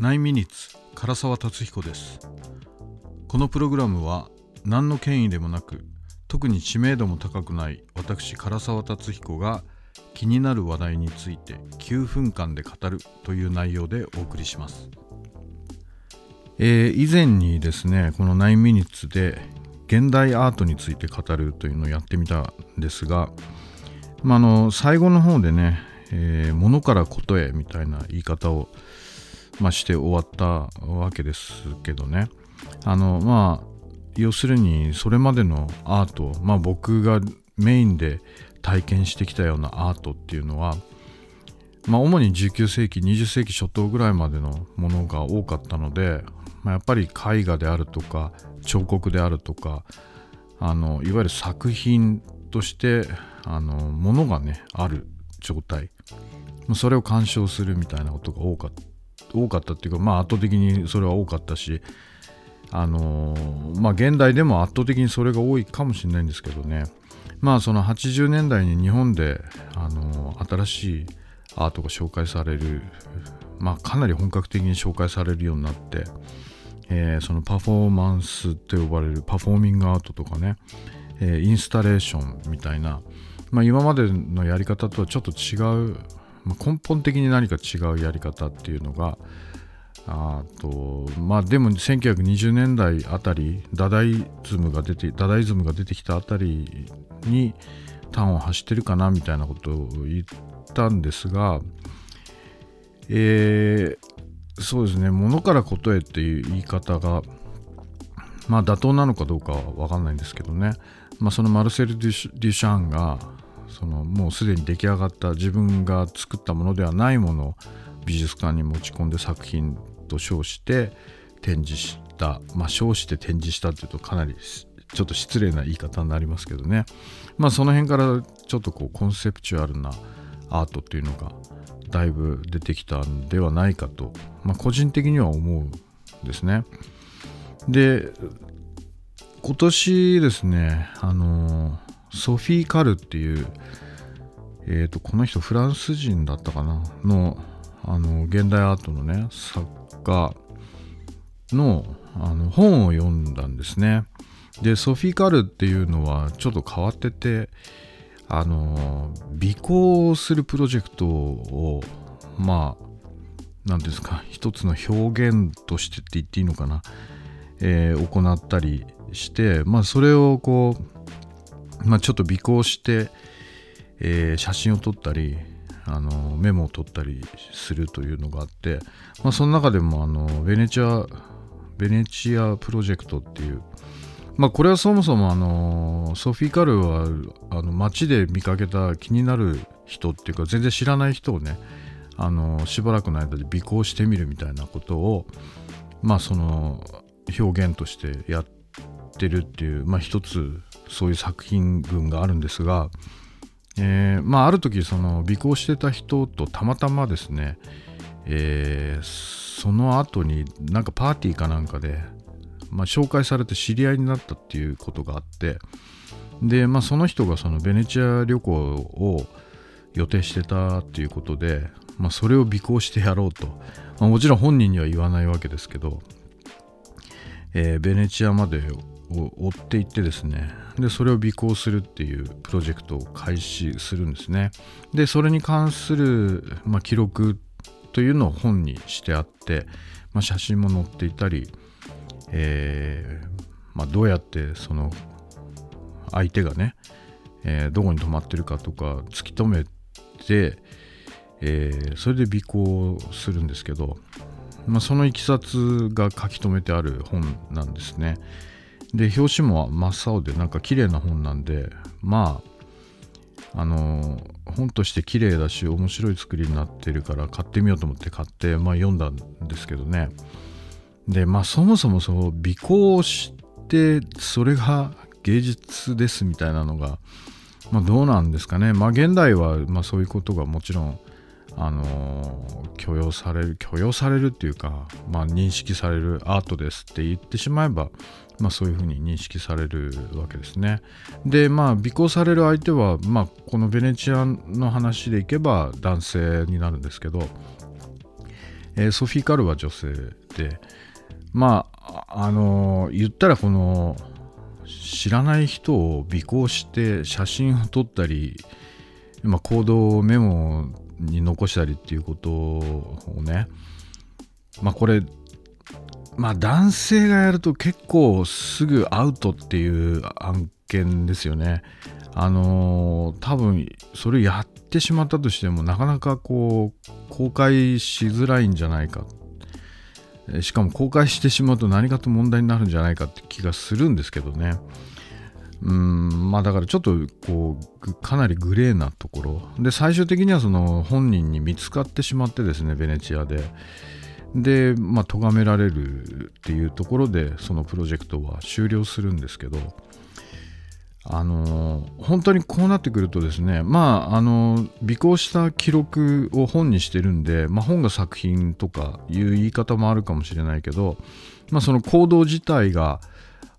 9ミニッツ唐沢達彦です。このプログラムは何の権威でもなく特に知名度も高くない私唐沢達彦が気になる話題について9分間で語るという内容でお送りします。えー、以前にですねこの9ミニッツで現代アートについて語るというのをやってみたんですが、まあ、の最後の方でね、えー、物からことへみたいな言い方を、まあ、して終わったわけですけどね。あのまあ要するにそれまでのアート、まあ、僕がメインで体験してきたようなアートっていうのは、まあ、主に19世紀20世紀初頭ぐらいまでのものが多かったのでまあ、やっぱり絵画であるとか彫刻であるとかあのいわゆる作品としてあのものがねある状態。それを鑑賞するみたいなことが多かった。多かったっていうかまあ圧倒的にそれは多かったしあのまあ現代でも圧倒的にそれが多いかもしれないんですけどね。まあその80年代に日本であの新しいアートが紹介されるまあかなり本格的に紹介されるようになってえー、そのパフォーマンスと呼ばれるパフォーミングアートとかね、え、インスタレーションみたいな、まあ、今までのやり方とはちょっと違う、ま、根本的に何か違うやり方っていうのがあとまあでも1920年代あたりダダイズムが出てダダイズムが出てきたあたりに端を走ってるかなみたいなことを言ったんですが、えー、そうですね、物からことへっていう言い方が、まあ妥当なのかどうかは分かんないんですけどね、まあ、そのマルセル・デュシャンが、そのもうすでに出来上がった自分が作ったものではないものを美術館に持ち込んで作品と称して展示した、まあ、称して展示したっていうとかなりちょっと失礼な言い方になりますけどね、まあ、その辺からちょっとこうコンセプチュアルなアートっていうのがだいぶ出てきたんではないかと、まあ、個人的には思うんですね。で、今年ですね、あのソフィー・カルっていう、えっ、ー、と、この人フランス人だったかな？の、あの、現代アートのね、作家のあの本を読んだんですね。で、ソフィー・カルっていうのはちょっと変わってて、あの尾行するプロジェクトをまあ何ですか一つの表現としてって言っていいのかな、えー、行ったりしてまあそれをこう、まあ、ちょっと尾行して、えー、写真を撮ったりあのメモを取ったりするというのがあって、まあ、その中でもあのベネチアベネチアプロジェクトっていうまあ、これはそもそもあのソフィー・カルはあの街で見かけた気になる人っていうか全然知らない人をねあのしばらくの間で尾行してみるみたいなことをまあその表現としてやってるっていう、まあ、一つそういう作品群があるんですが、えー、まあある時その尾行してた人とたまたまですね、えー、その後になんかパーティーかなんかでまあ、紹介されて知り合いになったっていうことがあってで、まあ、その人がそのベネチア旅行を予定してたっていうことで、まあ、それを尾行してやろうと、まあ、もちろん本人には言わないわけですけど、えー、ベネチアまでを追っていってですねでそれを尾行するっていうプロジェクトを開始するんですねでそれに関する、まあ、記録というのを本にしてあって、まあ、写真も載っていたりえー、まあ、どうやってその相手がね、えー、どこに泊まってるかとか突き止めて、えー、それで尾行するんですけど、まあ、そのいきさつが書き留めてある本なんですね。で表紙も真っ青でなんか綺麗な本なんでまああの本として綺麗だし面白い作りになってるから買ってみようと思って買って、まあ、読んだんですけどね。でまあそもそもその尾行してそれが芸術ですみたいなのが、まあ、どうなんですかね。まあ現代は、まあ、そういうことがもちろんあの許容される許容されるっていうか、まあ、認識されるアートですって言ってしまえば、まあ、そういうふうに認識されるわけですね。でまあ尾行される相手は、まあ、このベネチアの話でいけば男性になるんですけどえー、ソフィー・カルは女性でまああの言ったらこの知らない人を尾行して写真を撮ったり、まあ、行動をメモをに残したりっていうことをねまあこれまあ男性がやると結構すぐアウトっていう案件ですよね。あのー、多分それやってしまったとしてもなかなかこう公開しづらいんじゃないかしかも公開してしまうと何かと問題になるんじゃないかって気がするんですけどねうん。まあだからちょっとこうかなりグレーなところ。で最終的にはその本人に見つかってしまってですねベネチアで。でまあ咎められるっていうところでそのプロジェクトは終了するんですけど。あの本当にこうなってくるとですねまああの尾行した記録を本にしてるんで、まあ、本が作品とかいう言い方もあるかもしれないけど、まあ、その行動自体が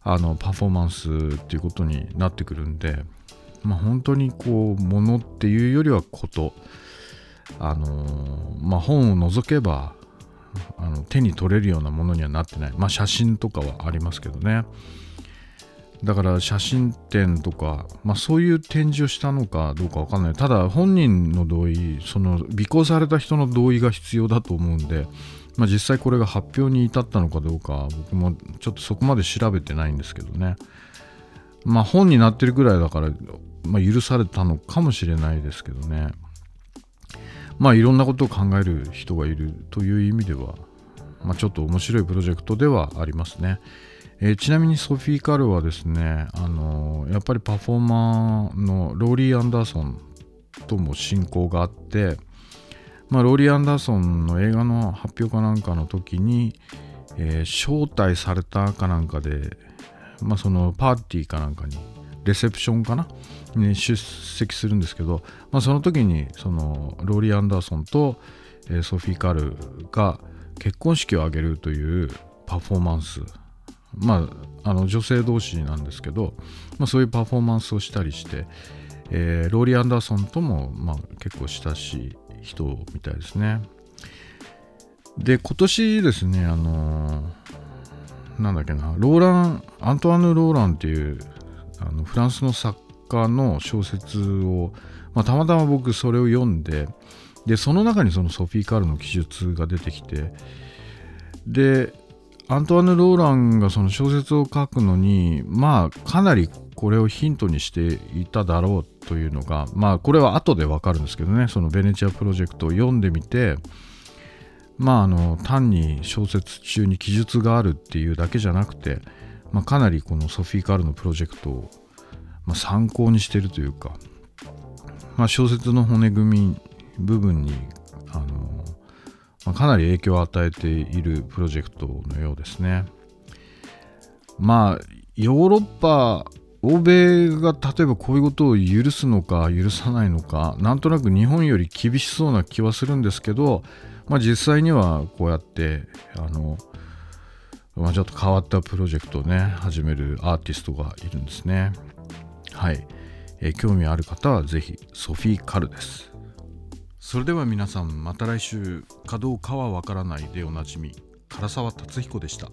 あのパフォーマンスっていうことになってくるんで、まあ、本当にこうものっていうよりはことあのまあ本を除けばあの手に取れるようなものにはなってない。まあ写真とかはありますけどね。だから写真展とか、まあ、そういう展示をしたのかどうかわかんない。ただ本人の同意その尾行された人の同意が必要だと思うんで、まあ、実際これが発表に至ったのかどうか僕もちょっとそこまで調べてないんですけどねまあ本になってるぐらいだから、まあ、許されたのかもしれないですけどねまあいろんなことを考える人がいるという意味では、まあ、ちょっと面白いプロジェクトではありますね。えー、ちなみにソフィー・カルはですね、あのー、やっぱりパフォーマーのローリー・アンダーソンとも親交があって、まあ、ローリー・アンダーソンの映画の発表かなんかの時に、えー、招待されたかなんかで、まあ、そのパーティーかなんかにレセプションかなに出席するんですけど、まあ、その時にそのローリー・アンダーソンと、えー、ソフィー・カルが結婚式を挙げるというパフォーマンスまあ、あの女性同士なんですけど、まあ、そういうパフォーマンスをしたりして、えー、ローリー・アンダーソンとも、まあ、結構親しい人みたいですね。で、今年ですね、あのー、なんだっけな、ローラン、アントワヌ・ローランっていうあのフランスの作家の小説を、まあ、たまたま僕それを読んで、で、その中にそのソフィー・カールの記述が出てきて、で、アントワヌ・ローランがその小説を書くのにまあかなりこれをヒントにしていただろうというのがまあこれは後でわかるんですけどねそのベネチアプロジェクトを読んでみてまああの単に小説中に記述があるっていうだけじゃなくて、まあ、かなりこのソフィー・カールのプロジェクトを、まあ、参考にしてるというか、まあ、小説の骨組み部分にあのまあ、かなり影響を与えているプロジェクトのようですね。まあヨーロッパ欧米が例えばこういうことを許すのか許さないのかなんとなく日本より厳しそうな気はするんですけど、まあ、実際にはこうやってあの、まあ、ちょっと変わったプロジェクトをね始めるアーティストがいるんですね。はい、えー、興味ある方はぜひソフィー・カルです。それでは皆さんまた来週。かどうかはわからないでおなじみ唐沢達彦でした。